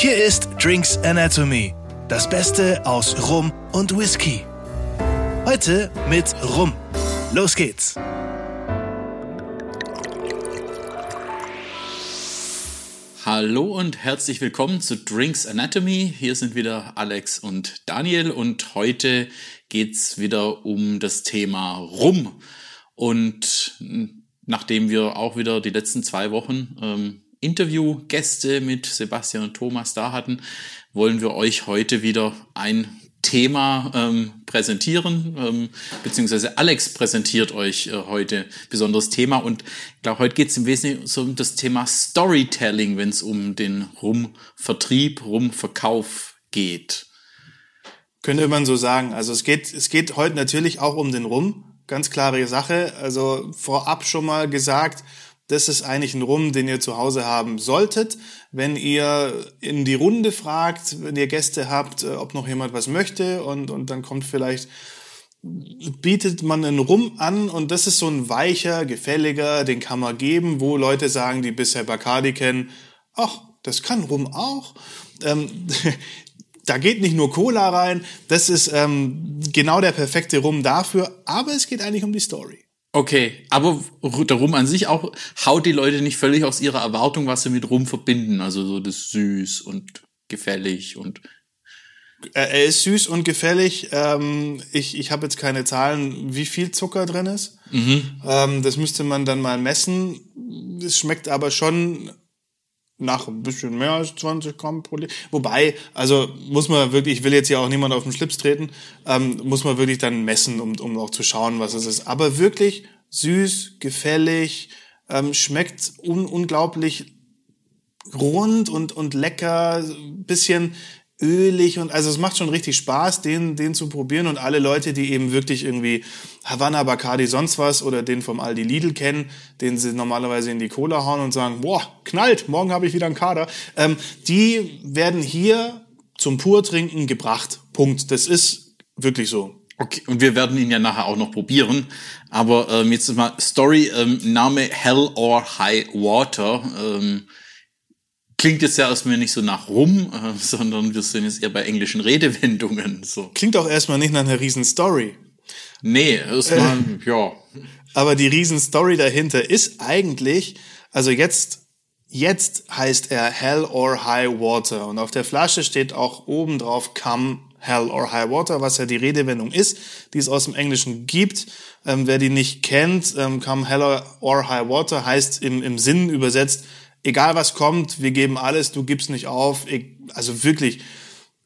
Hier ist Drinks Anatomy, das Beste aus Rum und Whisky. Heute mit Rum. Los geht's. Hallo und herzlich willkommen zu Drinks Anatomy. Hier sind wieder Alex und Daniel und heute geht's wieder um das Thema Rum. Und nachdem wir auch wieder die letzten zwei Wochen ähm, Interviewgäste mit Sebastian und Thomas da hatten, wollen wir euch heute wieder ein Thema ähm, präsentieren, ähm, beziehungsweise Alex präsentiert euch äh, heute besonderes Thema und ich glaube, heute geht es im Wesentlichen um das Thema Storytelling, wenn es um den Rumvertrieb, Rumverkauf geht. Könnte man so sagen. Also es geht, es geht heute natürlich auch um den Rum, ganz klare Sache. Also vorab schon mal gesagt, das ist eigentlich ein Rum, den ihr zu Hause haben solltet. Wenn ihr in die Runde fragt, wenn ihr Gäste habt, äh, ob noch jemand was möchte und, und dann kommt vielleicht, bietet man einen Rum an und das ist so ein weicher, gefälliger, den kann man geben, wo Leute sagen, die bisher Bacardi kennen, ach, das kann Rum auch. Ähm, da geht nicht nur Cola rein, das ist ähm, genau der perfekte Rum dafür, aber es geht eigentlich um die Story. Okay, aber der Rum an sich auch haut die Leute nicht völlig aus ihrer Erwartung, was sie mit Rum verbinden. Also so das süß und gefällig und er ist süß und gefällig. Ähm, ich ich habe jetzt keine Zahlen, wie viel Zucker drin ist. Mhm. Ähm, das müsste man dann mal messen. Es schmeckt aber schon nach ein bisschen mehr als 20 Gramm pro Liter. Wobei, also muss man wirklich, ich will jetzt ja auch niemand auf den Schlips treten, ähm, muss man wirklich dann messen, um, um auch zu schauen, was es ist. Aber wirklich süß, gefällig, ähm, schmeckt un unglaublich rund und, und lecker, bisschen ölig und also es macht schon richtig Spaß, den, den zu probieren und alle Leute, die eben wirklich irgendwie Havanna, Bacardi, sonst was oder den vom Aldi Lidl kennen, den sie normalerweise in die Cola hauen und sagen, boah, knallt, morgen habe ich wieder einen Kader, ähm, die werden hier zum Purtrinken gebracht. Punkt. Das ist wirklich so. Okay, und wir werden ihn ja nachher auch noch probieren. Aber ähm, jetzt mal Story, ähm, Name Hell or High Water. Ähm, klingt jetzt ja erstmal nicht so nach rum, äh, sondern wir sind jetzt eher bei englischen Redewendungen. So. Klingt auch erstmal nicht nach einer riesen Story. Nee, erstmal, äh, ja. Aber die riesen Story dahinter ist eigentlich, also jetzt, jetzt heißt er Hell or High Water. Und auf der Flasche steht auch oben drauf Come Hell or High Water, was ja die Redewendung ist, die es aus dem Englischen gibt. Ähm, wer die nicht kennt, ähm, Come Hell or High Water heißt im, im Sinn übersetzt, egal was kommt, wir geben alles, du gibst nicht auf. Also wirklich,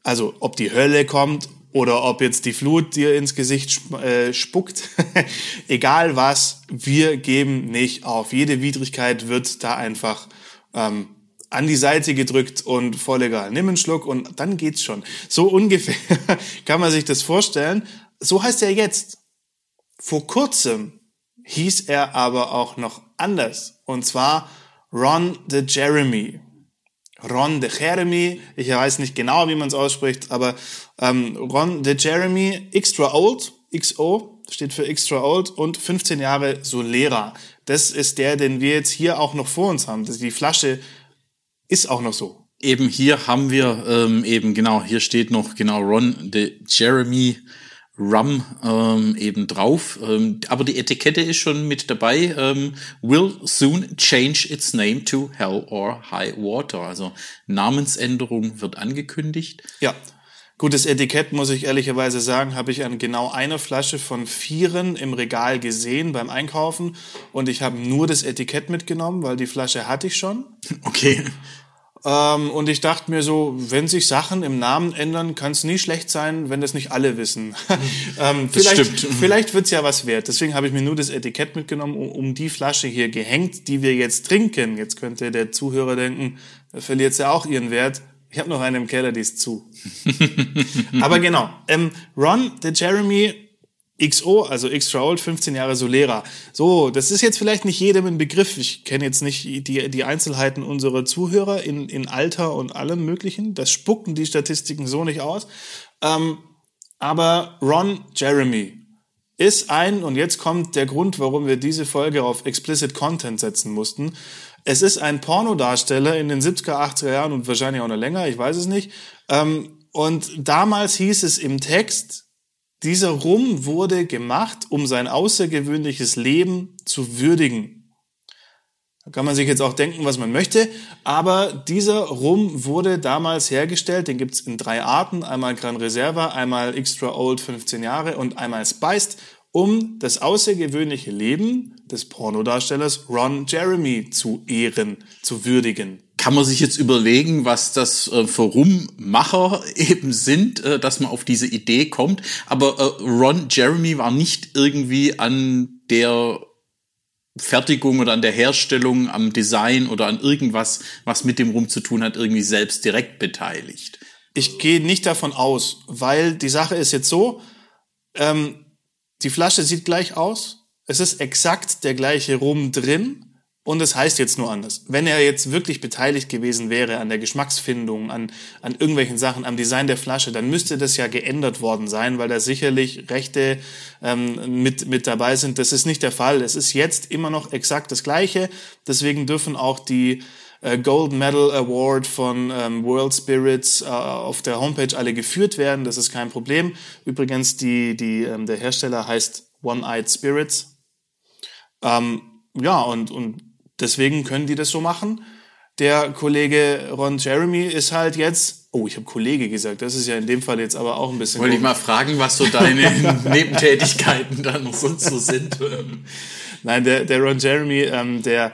also ob die Hölle kommt oder ob jetzt die Flut dir ins Gesicht äh, spuckt, egal was, wir geben nicht auf. Jede Widrigkeit wird da einfach ähm, an die Seite gedrückt und voll egal. Nimm einen Schluck und dann geht's schon. So ungefähr kann man sich das vorstellen. So heißt er jetzt. Vor kurzem hieß er aber auch noch anders. Und zwar Ron de Jeremy. Ron de Jeremy, ich weiß nicht genau, wie man es ausspricht, aber ähm, Ron de Jeremy, extra old, XO, steht für extra old und 15 Jahre Solera. Das ist der, den wir jetzt hier auch noch vor uns haben. Die Flasche ist auch noch so. Eben hier haben wir ähm, eben genau, hier steht noch genau Ron de Jeremy Rum ähm, eben drauf. Ähm, aber die Etikette ist schon mit dabei. Ähm, will soon change its name to Hell or High Water. Also Namensänderung wird angekündigt. Ja. Gutes Etikett, muss ich ehrlicherweise sagen, habe ich an genau einer Flasche von vieren im Regal gesehen beim Einkaufen und ich habe nur das Etikett mitgenommen, weil die Flasche hatte ich schon. Okay. Ähm, und ich dachte mir so, wenn sich Sachen im Namen ändern, kann es nie schlecht sein, wenn das nicht alle wissen. ähm, vielleicht vielleicht wird's ja was wert. Deswegen habe ich mir nur das Etikett mitgenommen, um, um, die Flasche hier gehängt, die wir jetzt trinken. Jetzt könnte der Zuhörer denken, da verliert ja auch ihren Wert. Ich habe noch eine im Keller, die ist zu. Aber genau, ähm, Ron, der Jeremy XO, also Extra Old, 15 Jahre Solera. So, das ist jetzt vielleicht nicht jedem ein Begriff. Ich kenne jetzt nicht die, die Einzelheiten unserer Zuhörer in, in Alter und allem Möglichen. Das spucken die Statistiken so nicht aus. Ähm, aber Ron Jeremy ist ein, und jetzt kommt der Grund, warum wir diese Folge auf Explicit Content setzen mussten. Es ist ein Pornodarsteller in den 70er, 80er Jahren und wahrscheinlich auch noch länger, ich weiß es nicht. Ähm, und damals hieß es im Text, dieser Rum wurde gemacht, um sein außergewöhnliches Leben zu würdigen. Da kann man sich jetzt auch denken, was man möchte. Aber dieser Rum wurde damals hergestellt. Den gibt's in drei Arten. Einmal Gran Reserva, einmal Extra Old 15 Jahre und einmal Spiced, um das außergewöhnliche Leben des Pornodarstellers Ron Jeremy zu ehren, zu würdigen. Kann man sich jetzt überlegen, was das äh, für Rummacher eben sind, äh, dass man auf diese Idee kommt. Aber äh, Ron Jeremy war nicht irgendwie an der Fertigung oder an der Herstellung, am Design oder an irgendwas, was mit dem Rum zu tun hat, irgendwie selbst direkt beteiligt. Ich gehe nicht davon aus, weil die Sache ist jetzt so, ähm, die Flasche sieht gleich aus, es ist exakt der gleiche Rum drin, und es heißt jetzt nur anders. Wenn er jetzt wirklich beteiligt gewesen wäre an der Geschmacksfindung, an, an irgendwelchen Sachen, am Design der Flasche, dann müsste das ja geändert worden sein, weil da sicherlich Rechte ähm, mit, mit dabei sind. Das ist nicht der Fall. Es ist jetzt immer noch exakt das Gleiche. Deswegen dürfen auch die äh, Gold Medal Award von ähm, World Spirits äh, auf der Homepage alle geführt werden. Das ist kein Problem. Übrigens, die, die, ähm, der Hersteller heißt One-Eyed Spirits. Ähm, ja, und, und Deswegen können die das so machen. Der Kollege Ron Jeremy ist halt jetzt, oh, ich habe Kollege gesagt, das ist ja in dem Fall jetzt aber auch ein bisschen. Wollte ich mal fragen, was so deine Nebentätigkeiten dann noch sonst so sind. Nein, der, der Ron Jeremy, ähm, der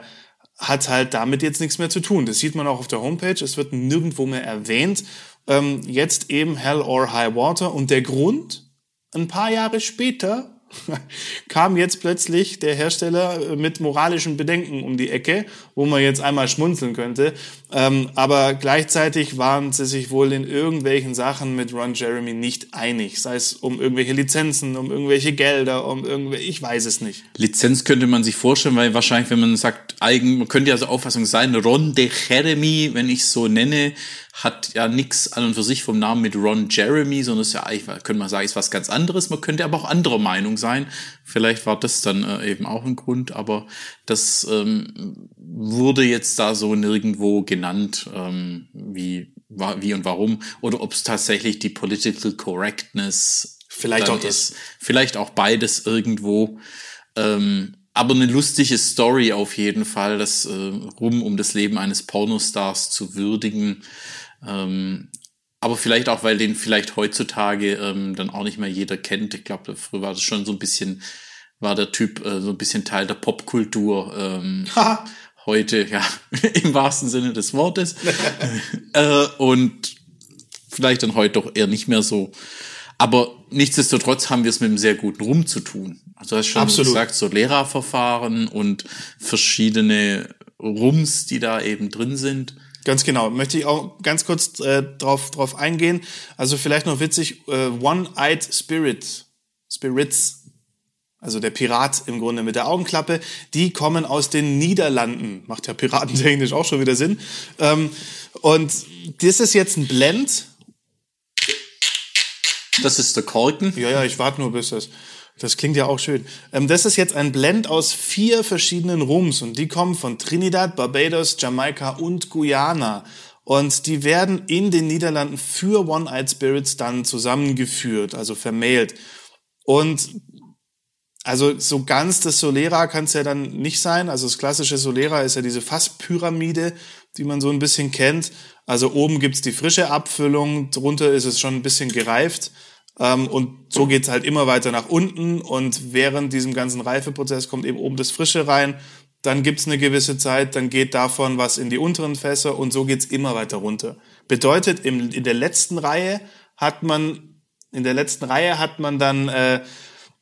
hat halt damit jetzt nichts mehr zu tun. Das sieht man auch auf der Homepage, es wird nirgendwo mehr erwähnt. Ähm, jetzt eben Hell or High Water und der Grund, ein paar Jahre später kam jetzt plötzlich der Hersteller mit moralischen Bedenken um die Ecke, wo man jetzt einmal schmunzeln könnte. Ähm, aber gleichzeitig waren sie sich wohl in irgendwelchen Sachen mit Ron Jeremy nicht einig. Sei es um irgendwelche Lizenzen, um irgendwelche Gelder, um irgendwelche, ich weiß es nicht. Lizenz könnte man sich vorstellen, weil wahrscheinlich, wenn man sagt, eigen, man könnte ja so Auffassung sein, Ron de Jeremy, wenn ich so nenne, hat ja nichts an und für sich vom Namen mit Ron Jeremy, sondern ist ja eigentlich, könnte man sagen, ist was ganz anderes. Man könnte aber auch anderer Meinung sein. Vielleicht war das dann äh, eben auch ein Grund, aber das ähm, wurde jetzt da so nirgendwo genannt, ähm, wie, wie und warum. Oder ob es tatsächlich die Political Correctness vielleicht auch das. ist. Vielleicht auch beides irgendwo. Ähm, aber eine lustige Story auf jeden Fall, das äh, rum um das Leben eines Pornostars zu würdigen. Ähm, aber vielleicht auch, weil den vielleicht heutzutage ähm, dann auch nicht mehr jeder kennt. Ich glaube, früher war das schon so ein bisschen, war der Typ äh, so ein bisschen Teil der Popkultur. Ähm, heute, ja, im wahrsten Sinne des Wortes. äh, und vielleicht dann heute doch eher nicht mehr so. Aber nichtsdestotrotz haben wir es mit einem sehr guten Rum zu tun. Also du hast schon Absolut. gesagt, so Lehrerverfahren und verschiedene Rums, die da eben drin sind. Ganz genau. Möchte ich auch ganz kurz äh, drauf, drauf eingehen. Also vielleicht noch witzig, äh, One-Eyed Spirit, Spirits, also der Pirat im Grunde mit der Augenklappe, die kommen aus den Niederlanden. Macht ja piratentechnisch auch schon wieder Sinn. Ähm, und das ist jetzt ein Blend das ist der Korken. Ja, ja, ich warte nur bis das. Das klingt ja auch schön. Ähm, das ist jetzt ein Blend aus vier verschiedenen Rums und die kommen von Trinidad, Barbados, Jamaika und Guyana. Und die werden in den Niederlanden für One-Eyed Spirits dann zusammengeführt, also vermählt. Und also so ganz das Solera kann es ja dann nicht sein. Also das klassische Solera ist ja diese Fasspyramide, die man so ein bisschen kennt. Also oben gibt's die frische Abfüllung, drunter ist es schon ein bisschen gereift. Ähm, und so geht's halt immer weiter nach unten. Und während diesem ganzen Reifeprozess kommt eben oben das Frische rein. Dann gibt's eine gewisse Zeit, dann geht davon was in die unteren Fässer und so geht's immer weiter runter. Bedeutet, im, in der letzten Reihe hat man, in der letzten Reihe hat man dann äh,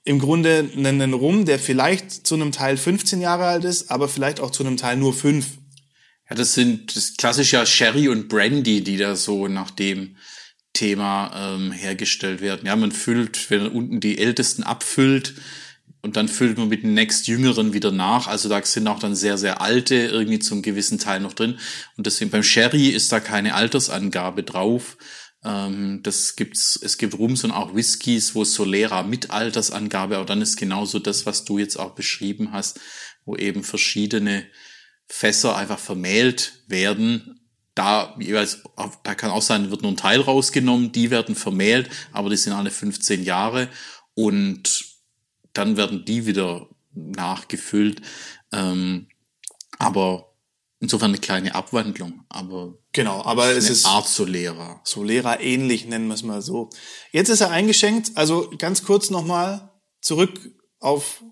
im Grunde einen Rum, der vielleicht zu einem Teil 15 Jahre alt ist, aber vielleicht auch zu einem Teil nur 5. Ja, das sind das klassische Sherry und Brandy, die da so nach dem Thema ähm, hergestellt werden. Ja, man füllt, wenn man unten die Ältesten abfüllt und dann füllt man mit den nächstjüngeren wieder nach. Also da sind auch dann sehr, sehr alte irgendwie zum gewissen Teil noch drin. Und deswegen beim Sherry ist da keine Altersangabe drauf. Ähm, das gibt's, es gibt Rums und auch Whiskys, wo Solera mit Altersangabe, aber dann ist genauso das, was du jetzt auch beschrieben hast, wo eben verschiedene Fässer einfach vermählt werden. Da jeweils, da kann auch sein, wird nur ein Teil rausgenommen, die werden vermählt, aber die sind alle 15 Jahre und dann werden die wieder nachgefüllt. Ähm, aber insofern eine kleine Abwandlung, aber genau, aber es ist Art Solera. Solera ähnlich, nennen wir es mal so. Jetzt ist er eingeschenkt, also ganz kurz nochmal zurück auf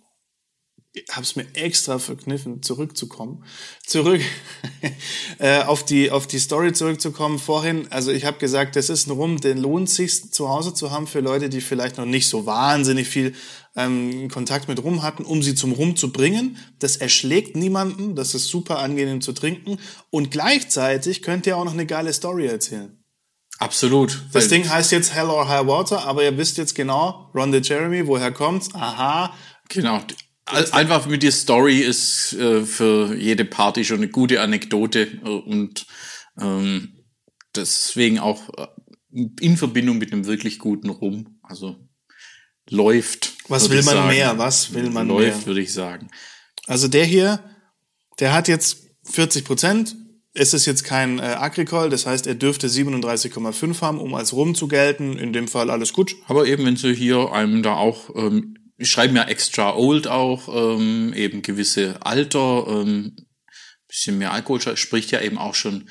habe es mir extra verkniffen, zurückzukommen. Zurück äh, auf die auf die Story zurückzukommen. Vorhin, also ich habe gesagt, das ist ein Rum, den lohnt sich zu Hause zu haben für Leute, die vielleicht noch nicht so wahnsinnig viel ähm, Kontakt mit Rum hatten, um sie zum Rum zu bringen. Das erschlägt niemanden, das ist super angenehm zu trinken und gleichzeitig könnt ihr auch noch eine geile Story erzählen. Absolut. Das Ding heißt jetzt Hell or High Water, aber ihr wisst jetzt genau, Ron Jeremy, woher kommt's? Aha. Genau, Einfach mit der Story ist äh, für jede Party schon eine gute Anekdote äh, und ähm, deswegen auch äh, in Verbindung mit einem wirklich guten Rum. Also läuft. Was will man sagen. mehr? Was will man läuft, mehr? Läuft, würde ich sagen. Also der hier, der hat jetzt 40 Prozent. Es ist jetzt kein äh, Agricole, das heißt, er dürfte 37,5 haben, um als Rum zu gelten. In dem Fall alles gut. Aber eben, wenn Sie hier einem da auch ähm, schreiben ja extra old auch, ähm, eben gewisse Alter, ähm, bisschen mehr Alkohol, spricht ja eben auch schon,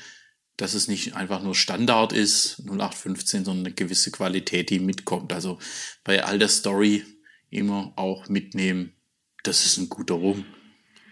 dass es nicht einfach nur Standard ist, 0815, sondern eine gewisse Qualität, die mitkommt. Also bei all der Story immer auch mitnehmen, das ist ein guter Rum.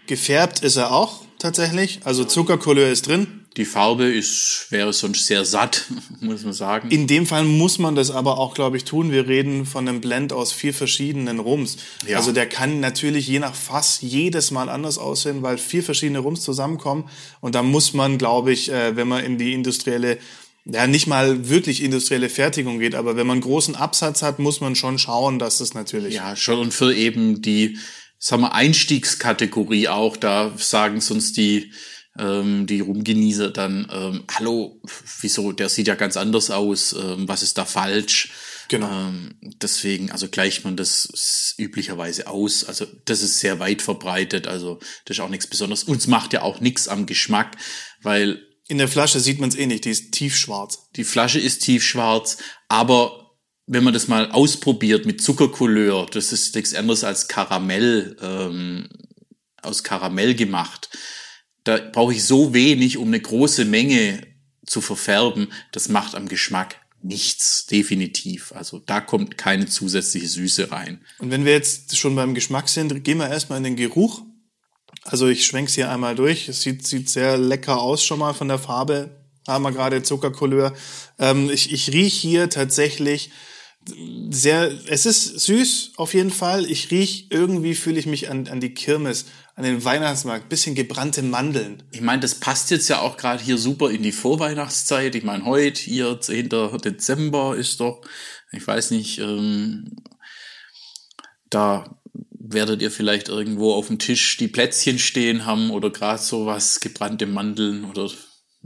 Gefärbt ist er auch tatsächlich, also Zuckercouleur ist drin. Die Farbe ist, wäre sonst sehr satt, muss man sagen. In dem Fall muss man das aber auch, glaube ich, tun. Wir reden von einem Blend aus vier verschiedenen Rums. Ja. Also der kann natürlich je nach Fass jedes Mal anders aussehen, weil vier verschiedene Rums zusammenkommen. Und da muss man, glaube ich, äh, wenn man in die industrielle ja, nicht mal wirklich industrielle Fertigung geht, aber wenn man großen Absatz hat, muss man schon schauen, dass das natürlich. Ja, schon und für eben die, sagen wir, Einstiegskategorie auch, da sagen sonst die, ähm, die Rumgenießer dann, ähm, hallo, wieso, der sieht ja ganz anders aus, ähm, was ist da falsch? Genau. Ähm, deswegen, also gleicht man das üblicherweise aus. Also das ist sehr weit verbreitet, also das ist auch nichts Besonderes. Uns macht ja auch nichts am Geschmack, weil in der Flasche sieht man es eh nicht, die ist tiefschwarz. Die Flasche ist tiefschwarz, aber wenn man das mal ausprobiert mit Zuckercouleur, das ist nichts anderes als Karamell, ähm, aus Karamell gemacht da brauche ich so wenig, um eine große Menge zu verfärben. Das macht am Geschmack nichts, definitiv. Also da kommt keine zusätzliche Süße rein. Und wenn wir jetzt schon beim Geschmack sind, gehen wir erstmal in den Geruch. Also ich schwenk's hier einmal durch. Es sieht, sieht sehr lecker aus schon mal von der Farbe. Haben wir gerade Zuckercouleur. Ähm, ich ich riech hier tatsächlich sehr, es ist süß auf jeden Fall. Ich riech, irgendwie fühle ich mich an, an die Kirmes, an den Weihnachtsmarkt, bisschen gebrannte Mandeln. Ich meine, das passt jetzt ja auch gerade hier super in die Vorweihnachtszeit. Ich meine, heute hier 10. Dezember ist doch, ich weiß nicht, ähm, da werdet ihr vielleicht irgendwo auf dem Tisch die Plätzchen stehen haben oder gerade sowas, gebrannte Mandeln oder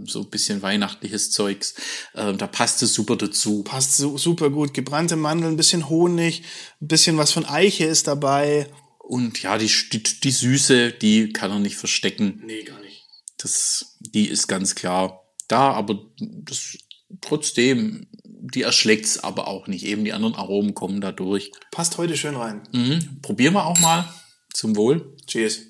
so ein bisschen weihnachtliches Zeugs. Äh, da passt es super dazu. Passt so, super gut. Gebrannte Mandeln, ein bisschen Honig, ein bisschen was von Eiche ist dabei. Und ja, die, die, die Süße, die kann er nicht verstecken. Nee, gar nicht. Das, die ist ganz klar da, aber das trotzdem, die erschlägt's aber auch nicht. Eben die anderen Aromen kommen da durch. Passt heute schön rein. Mhm. Probieren wir auch mal. Zum Wohl. Cheers.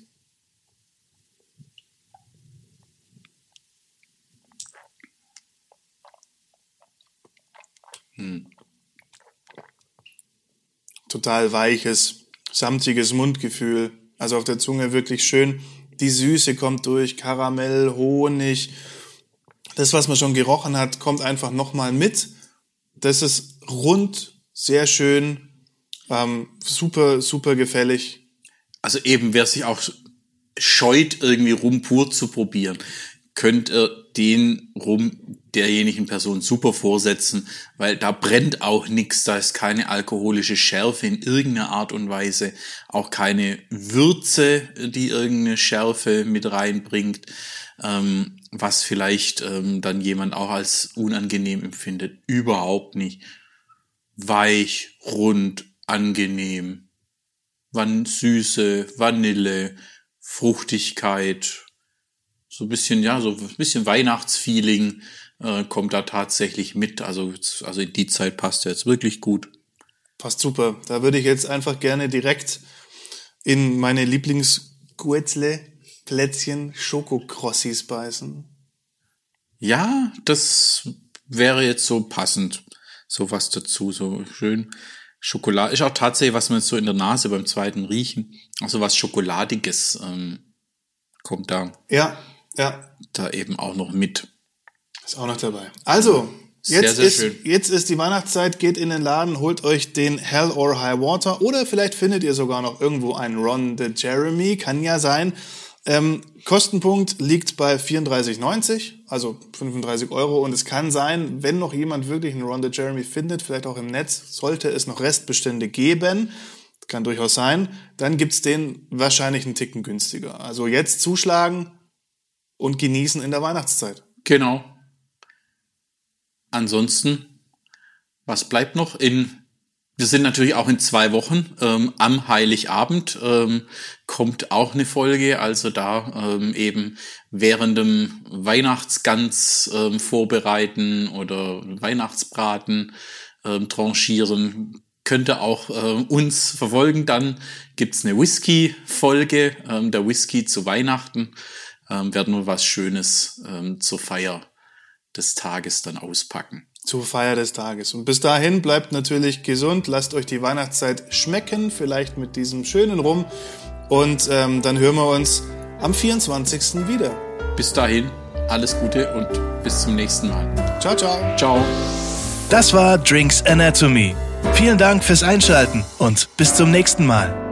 Hm. Total weiches, samtiges Mundgefühl. Also auf der Zunge wirklich schön. Die Süße kommt durch, Karamell, Honig. Das, was man schon gerochen hat, kommt einfach nochmal mit. Das ist rund, sehr schön, ähm, super, super gefällig. Also eben, wer sich auch scheut, irgendwie Rum pur zu probieren, könnte den Rum derjenigen Person super vorsetzen, weil da brennt auch nichts, da ist keine alkoholische Schärfe in irgendeiner Art und Weise, auch keine Würze, die irgendeine Schärfe mit reinbringt, ähm, was vielleicht ähm, dann jemand auch als unangenehm empfindet. Überhaupt nicht. Weich, rund, angenehm. Van Süße, Vanille, Fruchtigkeit, so ein bisschen, ja, so ein bisschen Weihnachtsfeeling äh, kommt da tatsächlich mit. Also, also die Zeit passt jetzt wirklich gut. Passt super. Da würde ich jetzt einfach gerne direkt in meine Lieblingsguetzle Plätzchen Schokokrossis beißen. Ja, das wäre jetzt so passend. So was dazu, so schön. Schokolade ist auch tatsächlich, was man so in der Nase beim zweiten Riechen, also was Schokoladiges ähm, kommt da. Ja, ja. Da eben auch noch mit. Ist auch noch dabei. Also, Sehr, jetzt, sehr ist, schön. jetzt ist die Weihnachtszeit, geht in den Laden, holt euch den Hell or High Water oder vielleicht findet ihr sogar noch irgendwo einen Ron the Jeremy, kann ja sein. Ähm, Kostenpunkt liegt bei 34,90, also 35 Euro. Und es kann sein, wenn noch jemand wirklich einen Ron the Jeremy findet, vielleicht auch im Netz, sollte es noch Restbestände geben, kann durchaus sein, dann gibt's den wahrscheinlich einen Ticken günstiger. Also jetzt zuschlagen und genießen in der Weihnachtszeit. Genau. Ansonsten, was bleibt noch in wir sind natürlich auch in zwei Wochen. Ähm, am Heiligabend ähm, kommt auch eine Folge, also da ähm, eben während dem Weihnachtsgans ähm, vorbereiten oder Weihnachtsbraten ähm, tranchieren. Könnte auch äh, uns verfolgen. Dann gibt's eine Whisky-Folge, ähm, der Whisky zu Weihnachten. Ähm, werden wir was Schönes ähm, zur Feier des Tages dann auspacken zur Feier des Tages. Und bis dahin bleibt natürlich gesund, lasst euch die Weihnachtszeit schmecken, vielleicht mit diesem schönen Rum. Und ähm, dann hören wir uns am 24. wieder. Bis dahin, alles Gute und bis zum nächsten Mal. Ciao, ciao. Ciao. Das war Drinks Anatomy. Vielen Dank fürs Einschalten und bis zum nächsten Mal.